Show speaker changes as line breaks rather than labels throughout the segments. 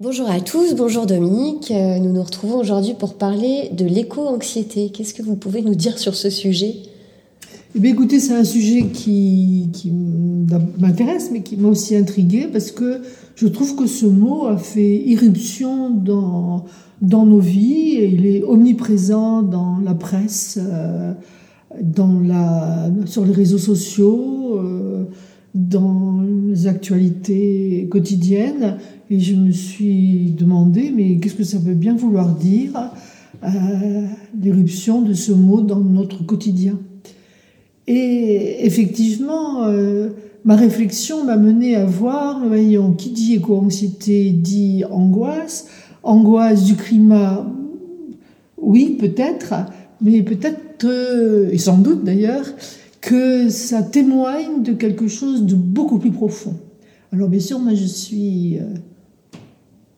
Bonjour à tous, bonjour Dominique. Euh, nous nous retrouvons aujourd'hui pour parler de l'éco-anxiété. Qu'est-ce que vous pouvez nous dire sur ce sujet?
Eh écoutez, c'est un sujet qui, m'intéresse, mais qui m'a aussi intrigué parce que je trouve que ce mot a fait irruption dans, dans nos vies et il est omniprésent dans la presse, euh, dans la, sur les réseaux sociaux, dans les actualités quotidiennes. Et je me suis demandé, mais qu'est-ce que ça veut bien vouloir dire, euh, l'éruption de ce mot dans notre quotidien? Et effectivement, euh, ma réflexion m'a mené à voir, voyons, qui dit éco-anxiété dit angoisse. Angoisse du climat, oui, peut-être, mais peut-être, euh, et sans doute d'ailleurs, que ça témoigne de quelque chose de beaucoup plus profond. Alors bien sûr, moi je suis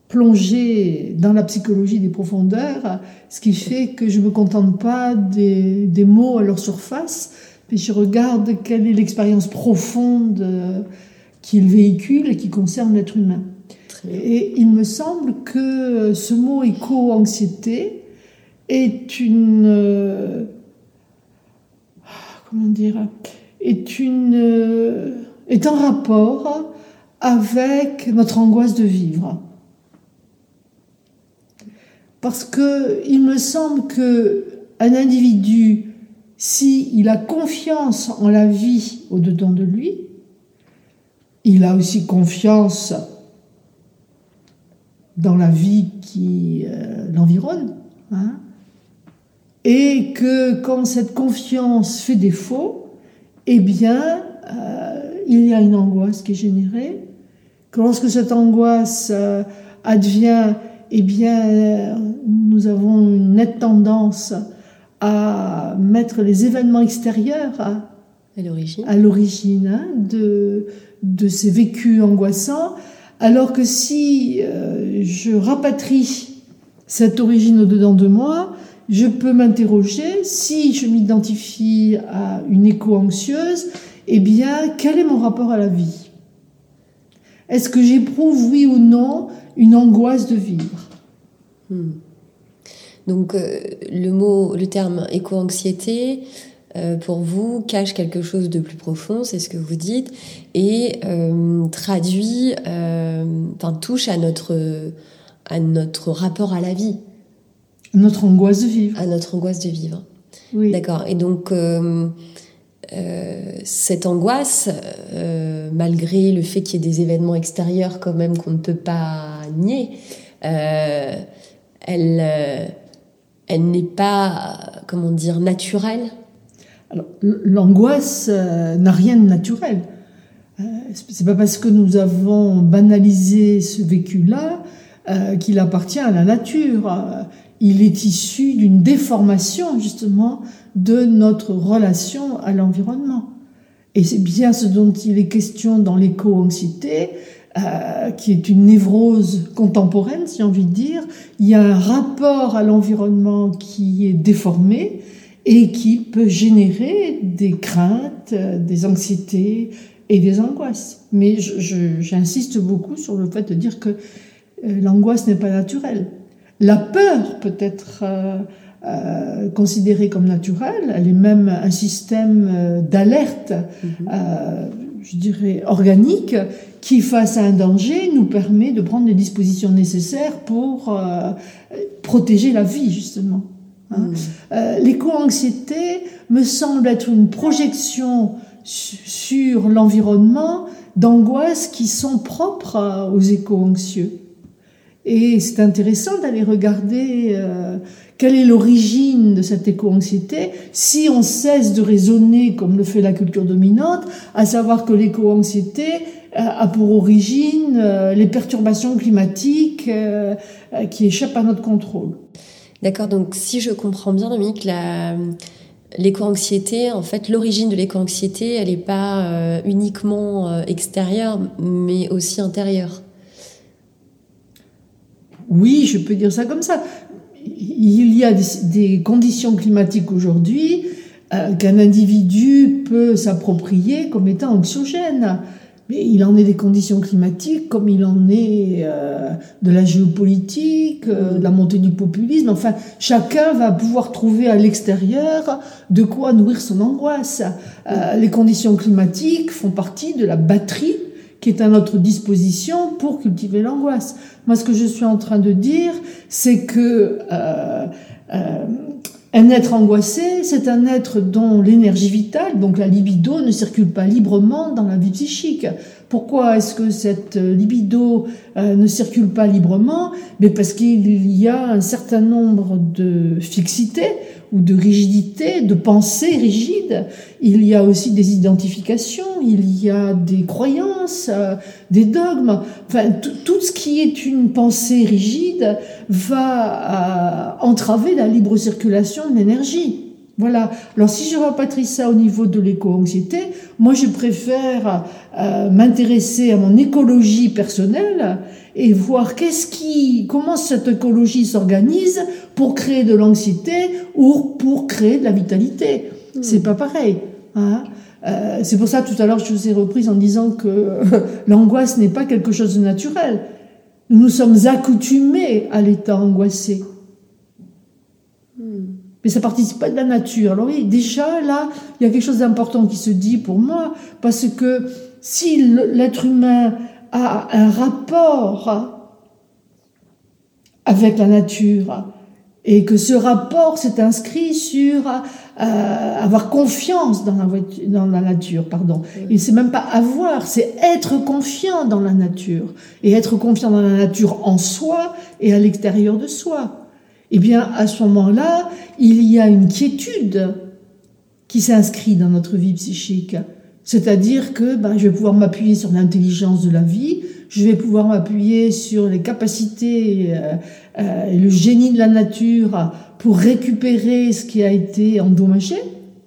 plonger dans la psychologie des profondeurs, ce qui fait que je ne me contente pas des, des, mots à leur surface, mais je regarde quelle est l'expérience profonde qu'il véhicule et qui concerne l'être humain. Et il me semble que ce mot éco-anxiété est une... Comment dire est, en rapport avec notre angoisse de vivre. Parce que il me semble que un individu, s'il il a confiance en la vie au-dedans de lui, il a aussi confiance dans la vie qui euh, l'environne. Hein, et que quand cette confiance fait défaut, eh bien, euh, il y a une angoisse qui est générée, que lorsque cette angoisse euh, advient eh bien, nous avons une nette tendance à mettre les événements extérieurs à, l'origine hein, de, de ces vécus angoissants, alors que si euh, je rapatrie cette origine au-dedans de moi, je peux m'interroger si je m'identifie à une éco-anxieuse, eh bien, quel est mon rapport à la vie? Est-ce que j'éprouve, oui ou non, une angoisse de vivre?
Hmm. Donc euh, le mot, le terme éco-anxiété, euh, pour vous, cache quelque chose de plus profond, c'est ce que vous dites, et euh, traduit, enfin touche à notre, à notre rapport à la vie.
Notre angoisse de vivre.
À notre angoisse de vivre. Oui. D'accord. Et donc, cette angoisse, malgré le fait qu'il y ait des événements extérieurs quand même qu'on ne peut pas nier, elle, elle n'est pas, comment dire, naturelle
L'angoisse euh, n'a rien de naturel. Euh, c'est pas parce que nous avons banalisé ce vécu-là euh, qu'il appartient à la nature. Il est issu d'une déformation justement de notre relation à l'environnement. Et c'est bien ce dont il est question dans l'éco-anxiété, euh, qui est une névrose contemporaine, si j'ai envie de dire. Il y a un rapport à l'environnement qui est déformé et qui peut générer des craintes, euh, des anxiétés et des angoisses. Mais j'insiste beaucoup sur le fait de dire que euh, l'angoisse n'est pas naturelle. La peur peut être euh, considérée comme naturelle, elle est même un système d'alerte. Mm-hmm je dirais, organique qui, face à un danger, nous permet de prendre les dispositions nécessaires pour euh, protéger la vie, justement. Hein. Euh, l'éco-anxiété me semble être une projection sur l'environnement d'angoisses qui sont propres aux éco-anxieux. Et c'est intéressant d'aller regarder euh, quelle est l'origine de cette éco-anxiété si on cesse de raisonner comme le fait la culture dominante, à savoir que l'éco-anxiété euh, a pour origine euh, les perturbations climatiques qui échappent à notre contrôle.
D'accord, donc si je comprends bien, Dominique, l'éco-anxiété, en fait, l'origine de l'éco-anxiété, elle n'est pas uniquement extérieure, mais aussi intérieure.
Oui, je peux dire ça comme ça. Il y a des, conditions climatiques aujourd'hui euh, qu'un individu peut s'approprier comme étant anxiogènes. Mais il en est des conditions climatiques, comme il en est euh, de la géopolitique, euh, de la montée du populisme. Enfin, chacun va pouvoir trouver à l'extérieur de quoi nourrir son angoisse. Les conditions climatiques font partie de la batterie qui est à notre disposition pour cultiver l'angoisse. Moi, ce que je suis en train de dire, c'est que euh, euh, un être angoissé, c'est un être dont l'énergie vitale, donc la libido, ne circule pas librement dans la vie psychique. Pourquoi est-ce que cette libido euh, ne circule pas librement? Mais parce qu'il y a un certain nombre de fixités ou de rigidité, de pensées rigides. Il y a aussi des identifications, il y a des croyances, euh, des dogmes. Enfin, tout ce qui est une pensée rigide va euh, entraver la libre circulation de l'énergie. Voilà. Alors si je rapatrie ça au niveau de l'éco-anxiété, moi je préfère euh, m'intéresser à mon écologie personnelle et voir qu'est-ce qui, comment cette écologie s'organise pour créer de l'anxiété ou pour créer de la vitalité. Hmm. C'est pas pareil. Hein euh, c'est pour ça tout à l'heure je vous ai reprise en disant que l'angoisse n'est pas quelque chose de naturel. Nous sommes accoutumés à l'état angoissé. Mais ça participe pas de la nature. Alors oui, déjà là, il y a quelque chose d'important qui se dit pour moi, parce que si l'être humain a un rapport avec la nature et que ce rapport s'est inscrit sur euh, avoir confiance dans la, dans la nature, pardon. Et c'est même pas avoir, c'est être confiant dans la nature et être confiant dans la nature en soi et à l'extérieur de soi. Eh bien, à ce moment-là, il y a une quiétude qui s'inscrit dans notre vie psychique. C'est-à-dire que ben, je vais pouvoir m'appuyer sur l'intelligence de la vie, je vais pouvoir m'appuyer sur les capacités euh, euh, le génie de la nature pour récupérer ce qui a été endommagé.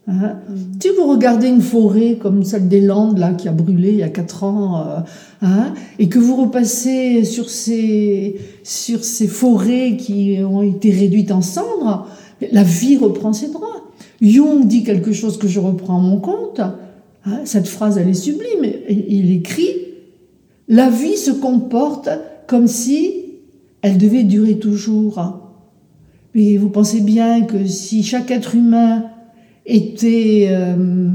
Hein? Si vous regardez une forêt comme celle des Landes là qui a brûlé il y a quatre ans, euh, hein, et que vous repassez sur ces sur ces forêts qui ont été réduites en cendres, la vie reprend ses droits. Jung dit quelque chose que je reprends à mon compte. Hein, cette phrase, elle est sublime. Il écrit La vie se comporte comme si elle devait durer toujours. Mais vous pensez bien que si chaque être humain était euh,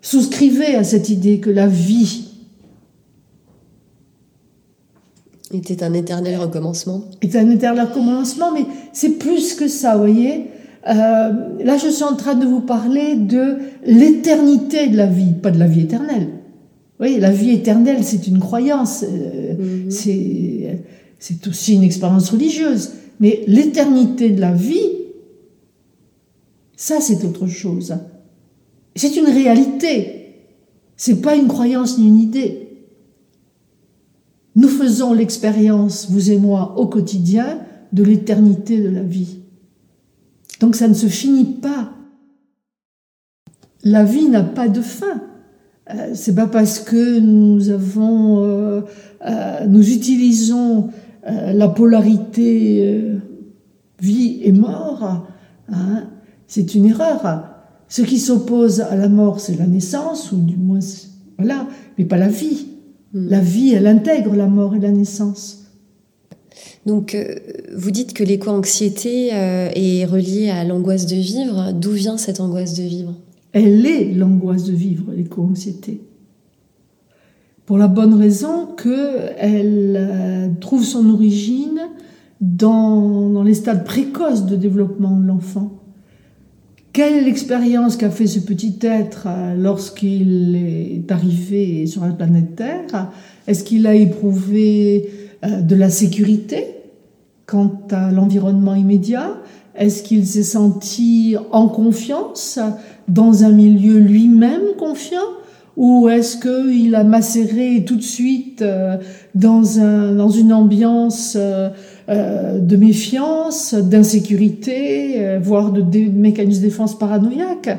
souscrivait à cette idée que la vie
était un éternel recommencement.
Est un éternel recommencement, mais c'est plus que ça, vous voyez. Euh, là, je suis en train de vous parler de l'éternité de la vie, pas de la vie éternelle. Oui, la vie éternelle, c'est une croyance, euh, mhm. c'est c'est aussi une expérience religieuse. Mais l'éternité de la vie, ça, c'est autre chose. C'est une réalité. C'est pas une croyance ni une idée. Nous faisons l'expérience, vous et moi, au quotidien, de l'éternité de la vie. Donc ça ne se finit pas. La vie n'a pas de fin. Euh, c'est pas parce que nous avons, euh, euh, nous utilisons la polarité vie et mort, hein, c'est une erreur. Ce qui s'oppose à la mort, c'est la naissance, ou du moins, voilà, mais pas la vie. Hmm. La vie, elle intègre la mort et la naissance.
Donc, euh, vous dites que l'éco-anxiété euh, est reliée à l'angoisse de vivre. D'où vient cette angoisse de vivre?
Elle est l'angoisse de vivre, l'éco-anxiété. Pour la bonne raison qu'elle euh, trouve son origine dans, dans, les stades précoces de développement de l'enfant. Quelle est l'expérience qu'a fait ce petit être lorsqu'il est arrivé sur la planète Terre? Est-ce qu'il a éprouvé euh, de la sécurité quant à l'environnement immédiat? Est-ce qu'il s'est senti en confiance dans un milieu lui-même confiant? Ou est-ce qu'il a macéré tout de suite euh, dans, un, dans une ambiance euh, de méfiance, d'insécurité, voire de mécanismes de défense paranoïaque?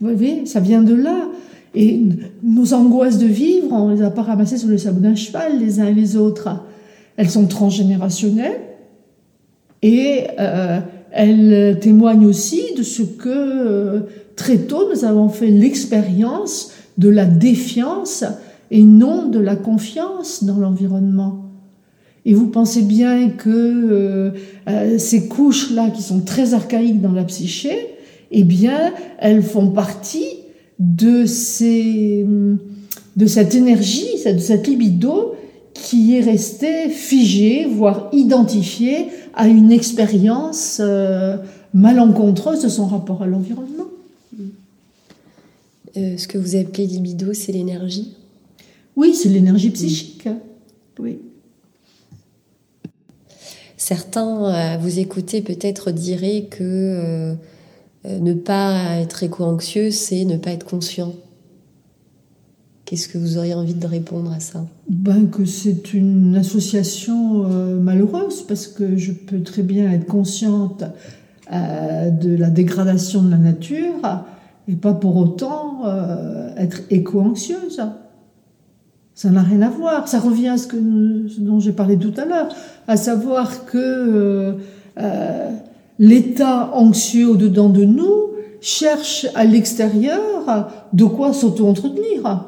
Vous voyez, ça vient de là. Et nos angoisses de vivre, on les a pas ramassées sur le sabot d'un cheval les uns et les autres. Elles sont transgénérationnelles et euh, elles témoignent aussi de ce que euh, très tôt nous avons fait l'expérience de la défiance et non de la confiance dans l'environnement. Et vous pensez bien que euh, euh, ces couches-là, qui sont très archaïques dans la psyché, eh bien, elles font partie de, ces, de cette énergie, de cette libido qui est restée figée, voire identifiée à une expérience euh, malencontreuse de son rapport à l'environnement.
Ce que vous appelez libido, c'est l'énergie
Oui, c'est l'énergie psychique. Oui.
Certains, à vous écouter, peut-être diraient que euh, euh, ne pas être éco-anxieux, c'est ne pas être conscient. Qu'est-ce que vous auriez envie de répondre à ça?
Ben, Que c'est une association euh, malheureuse, parce que je peux très bien être consciente de la dégradation de la nature et pas pour autant être éco-anxieuse. Ça n'a rien à voir. Ça revient à ce, dont j'ai parlé tout à l'heure, à savoir que euh, euh, l'état anxieux au-dedans de nous cherche à l'extérieur de quoi s'auto-entretenir.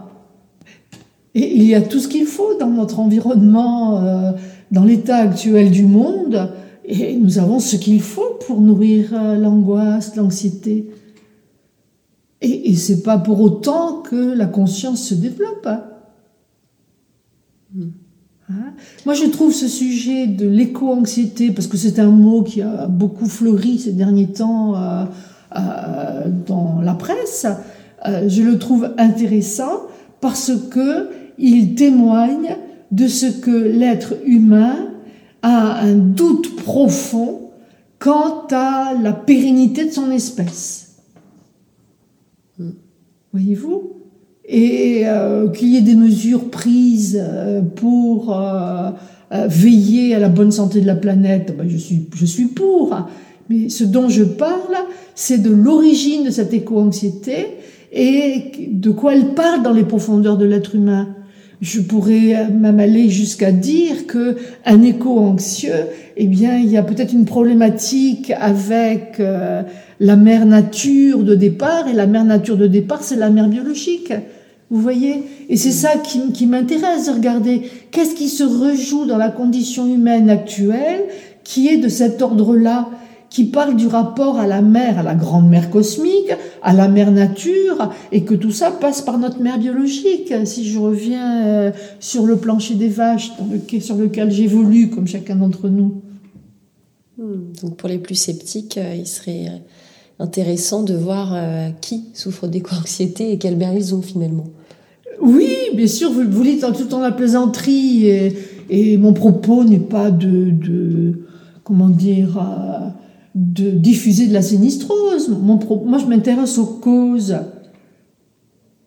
Et il y a tout ce qu'il faut dans notre environnement, euh, dans l'état actuel du monde, et nous avons ce qu'il faut pour nourrir l'angoisse, l'anxiété. Et, c'est pas pour autant que la conscience se développe. Hein. Hein? Moi, je trouve ce sujet de l'éco-anxiété, parce que c'est un mot qui a beaucoup fleuri ces derniers temps euh, euh, dans la presse, euh, je le trouve intéressant parce que il témoigne de ce que l'être humain a un doute profond quant à la pérennité de son espèce. Voyez-vous et euh, qu'il y ait des mesures prises euh, pour euh, veiller à la bonne santé de la planète, ben je, suis, je suis pour. Mais ce dont je parle, c'est de l'origine de cette éco-anxiété et de quoi elle parle dans les profondeurs de l'être humain. Je pourrais même aller jusqu'à dire que un éco-anxieux, eh bien, il y a peut-être une problématique avec la mère nature de départ, et la mère nature de départ, c'est la mère biologique. Vous voyez? Et c'est ça qui, qui m'intéresse de regarder. Qu'est-ce qui se rejoue dans la condition humaine actuelle qui est de cet ordre-là, qui parle du rapport à la mère, à la grande mère cosmique, à la mère nature, et que tout ça passe par notre mère biologique. Si je reviens euh, sur le plancher des vaches dans lequel, sur lequel j'évolue, comme chacun d'entre nous.
Hmm. Donc pour les plus sceptiques, euh, il serait intéressant de voir euh, qui souffre d'éco-anxiété et quel mère ils ont finalement.
Oui, bien sûr, vous, vous dites tout en la plaisanterie, et, mon propos n'est pas de, comment dire, euh, de diffuser de la sinistrose. Mon moi, je m'intéresse aux causes.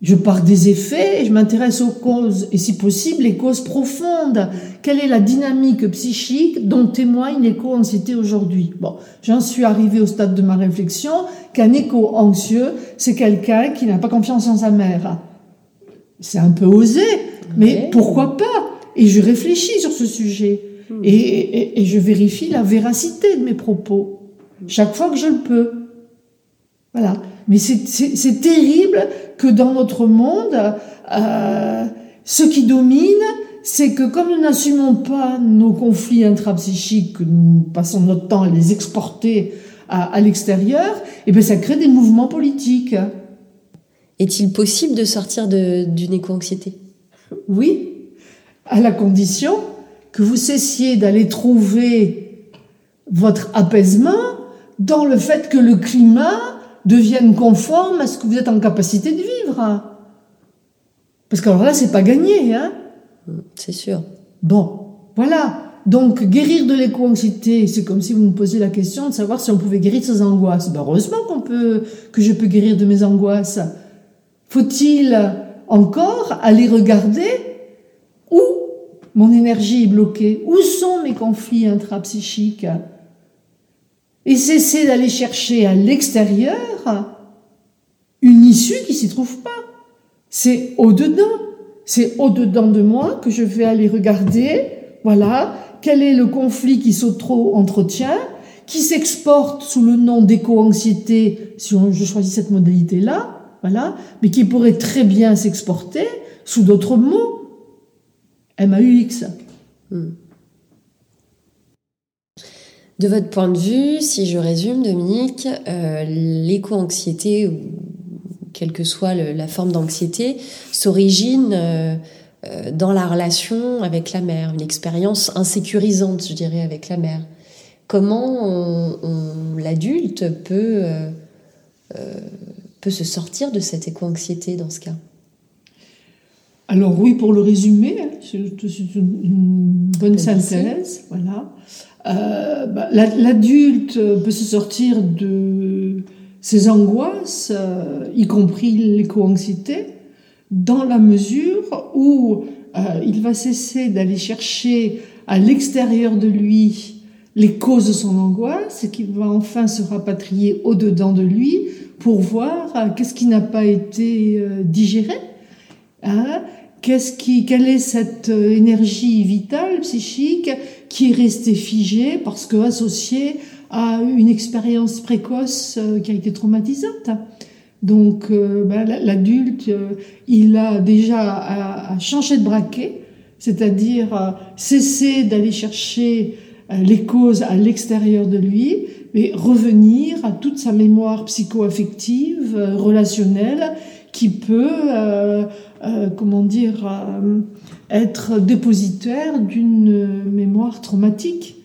Je pars des effets et je m'intéresse aux causes, et si possible, les causes profondes. Quelle est la dynamique psychique dont témoigne l'éco-anxiété aujourd'hui? Bon, j'en suis arrivé au stade de ma réflexion qu'un éco-anxieux, c'est quelqu'un qui n'a pas confiance en sa mère c'est un peu osé, mais pourquoi pas? Et je réfléchis sur ce sujet hmm. et, je vérifie la véracité de mes propos chaque fois que je le peux. Voilà. Mais c'est terrible que dans notre monde, euh, ce qui domine, c'est que comme nous n'assumons pas nos conflits intrapsychiques, que nous passons notre temps à les exporter à, l'extérieur, et eh bien ça crée des mouvements politiques.
Est-il possible de sortir d'une éco-anxiété
Oui, à la condition que vous cessiez d'aller trouver votre apaisement dans le fait que le climat devienne conforme à ce que vous êtes en capacité de vivre. Parce que alors là, c'est pas gagné, hein
C'est sûr.
Bon, voilà. Donc, guérir de l'éco-anxiété, c'est comme si vous me posiez la question de savoir si on pouvait guérir de ses angoisses. Ben, heureusement qu'on peut, que je peux guérir de mes angoisses. Faut-il encore aller regarder où mon énergie est bloquée, où sont mes conflits intrapsychiques? Et cesser d'aller chercher à l'extérieur une issue qui s'y trouve pas. C'est au-dedans. C'est au-dedans de moi que je vais aller regarder, voilà, quel est le conflit qui s'auto-entretient, qui s'exporte sous le nom d'éco-anxiété, si je choisis cette modalité-là, voilà, mais qui pourrait très bien s'exporter sous d'autres mots, MAUX. Hmm.
De votre point de vue, si je résume, Dominique, euh, l'éco-anxiété, ou quelle que soit la forme d'anxiété, s'origine euh, euh, dans la relation avec la mère, une expérience insécurisante, je dirais, avec la mère. Comment l'adulte peut, peut se sortir de cette éco-anxiété dans ce cas?
Alors oui, pour le résumer, hein, c'est une bonne synthèse. Voilà. Euh, bah, L'adulte peut se sortir de ses angoisses, euh, y compris l'éco-anxiété, dans la mesure où euh, il va cesser d'aller chercher à l'extérieur de lui les causes de son angoisse et qu'il va enfin se rapatrier au-dedans de lui pour voir qu'est-ce qui n'a pas été digéré. Hein, Qu'est-ce qui, quelle est cette euh, énergie vitale, psychique, qui est restée figée parce que associée à une expérience précoce euh, qui a été traumatisante? Donc, euh, ben, l'adulte, il a déjà à, changer de braquet, c'est-à-dire cesser d'aller chercher les causes à l'extérieur de lui, mais revenir à toute sa mémoire psycho-affective, relationnelle, qui peut euh, comment dire, euh, être dépositaire d'une mémoire traumatique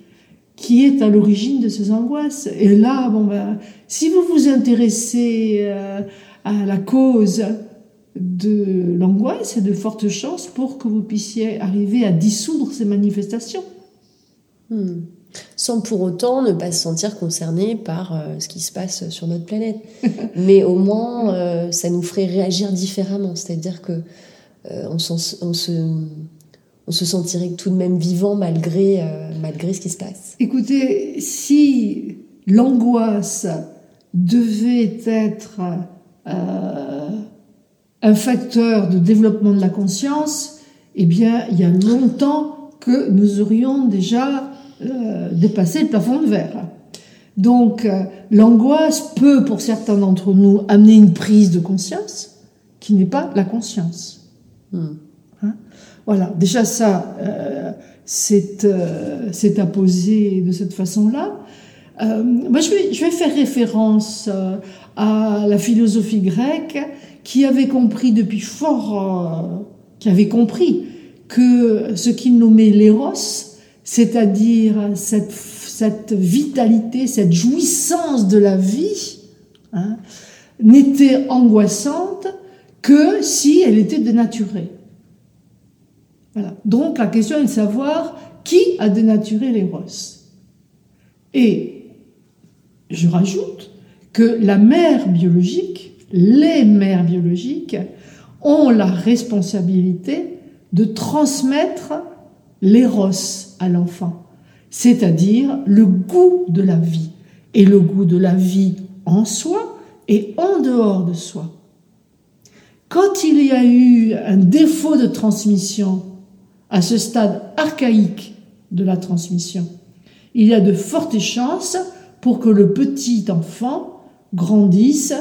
qui est à l'origine de ces angoisses. Et là, bon ben, si vous vous intéressez euh, à la cause de l'angoisse, il y a de fortes chances pour que vous puissiez arriver à dissoudre ces manifestations.
Hmm. Sans pour autant ne pas se sentir concerné par ce qui se passe sur notre planète. Mais au moins, ça nous ferait réagir différemment. C'est-à-dire que euh, on, se, sentirait tout de même vivant malgré, euh, malgré ce qui se passe.
Écoutez, si l'angoisse devait être euh, un facteur de développement de la conscience, eh bien, il y a longtemps que nous aurions déjà dépassé le plafond de verre. Donc, l'angoisse peut, pour certains d'entre nous, amener une prise de conscience qui n'est pas la conscience. Hein voilà, déjà ça, euh, euh, c'est à poser de cette façon-là. Euh, moi, je vais, je vais faire référence à la philosophie grecque qui avait compris depuis fort, qui avait compris que ce qu'il nommait l'éros, c'est-à-dire cette, vitalité, cette jouissance de la vie, hein, n'était angoissante que si elle était dénaturée. Donc la question est de savoir qui a dénaturé l'éros. Et je rajoute que la mère biologique, les mères biologiques, ont la responsabilité de transmettre l'éros à l'enfant, c'est-à-dire le goût de la vie, et le goût de la vie en soi et en dehors de soi. Quand il y a eu un défaut de transmission à ce stade archaïque de la transmission, il y a de fortes chances pour que le petit enfant grandisse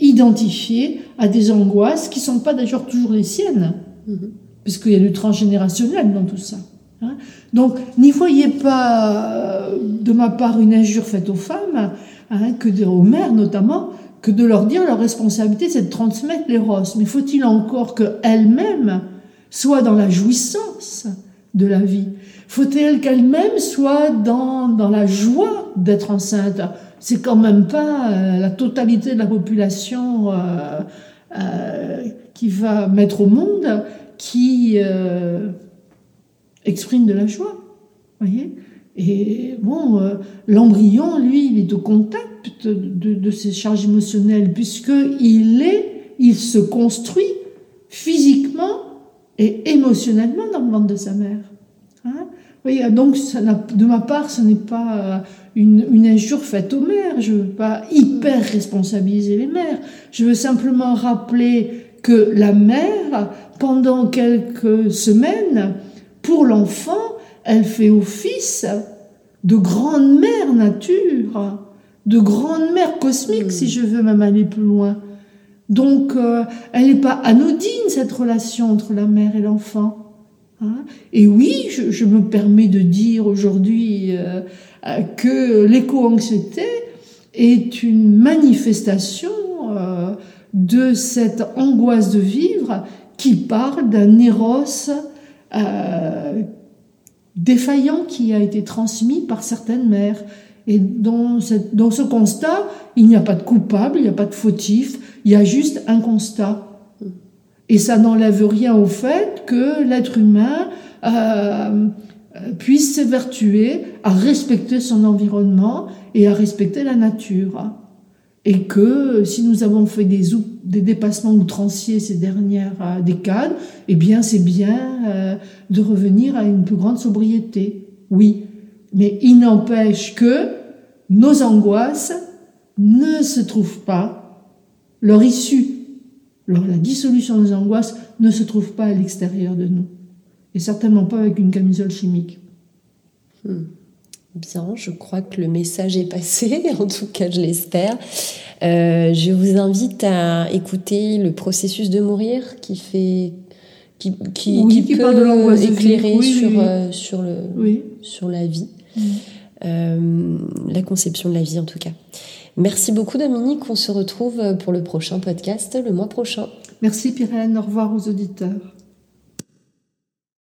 identifié à des angoisses qui ne sont pas d'ailleurs toujours les siennes, mm-hmm. puisqu'il y a du transgénérationnel dans tout ça. Hein. Donc, n'y voyez pas euh, de ma part une injure faite aux femmes, hein, que aux mères notamment, que de leur dire leur responsabilité, c'est de transmettre les roses. Mais faut-il encore qu'elles-mêmes soient dans la jouissance de la vie? Faut-il qu'elles-mêmes soient dans, dans la joie d'être enceinte C'est quand même pas euh, la totalité de la population euh, qui va mettre au monde qui exprime de la joie. Voyez et bon, l'embryon, lui, il est au contact de, de, ses charges émotionnelles, puisqu'il est, il se construit physiquement et émotionnellement dans le ventre de sa mère. Hein oui, donc ça de ma part, ce n'est pas euh, une, injure faite aux mères. Je ne veux pas hyper responsabiliser les mères. Je veux simplement rappeler que la mère, pendant quelques semaines, pour l'enfant, elle fait office de grande mère nature de grande mère cosmique, si je veux même aller plus loin. Donc, euh, elle n'est pas anodine, cette relation entre la mère et l'enfant. Hein. et oui, je, me permets de dire aujourd'hui euh, que l'éco-anxiété est une manifestation euh, de cette angoisse de vivre qui parle d'un éros défaillant qui a été transmis par certaines mères. Et dans, dans ce constat, il n'y a pas de coupable, il n'y a pas de fautif, il y a juste un constat. Et ça n'enlève rien au fait que l'être humain euh, puisse s'évertuer à respecter son environnement et à respecter la nature. Et que si nous avons fait des, des dépassements outranciers ces dernières euh, décades, eh bien c'est bien euh, de revenir à une plus grande sobriété. Oui, mais il n'empêche que nos angoisses ne se trouvent pas, leur issue, la dissolution des angoisses ne se trouve pas à l'extérieur de nous. Et certainement pas avec une camisole chimique.
Hmm. Bien, je crois que le message est passé, en tout cas je l'espère. Euh, je vous invite à écouter le processus de mourir qui fait qui, qui, qui, peut éclairer sur, euh, sur, le, sur la vie. Euh, la conception de la vie en tout cas. Merci beaucoup Dominique, on se retrouve pour le prochain podcast le mois prochain.
Merci Pyrène, au revoir aux auditeurs.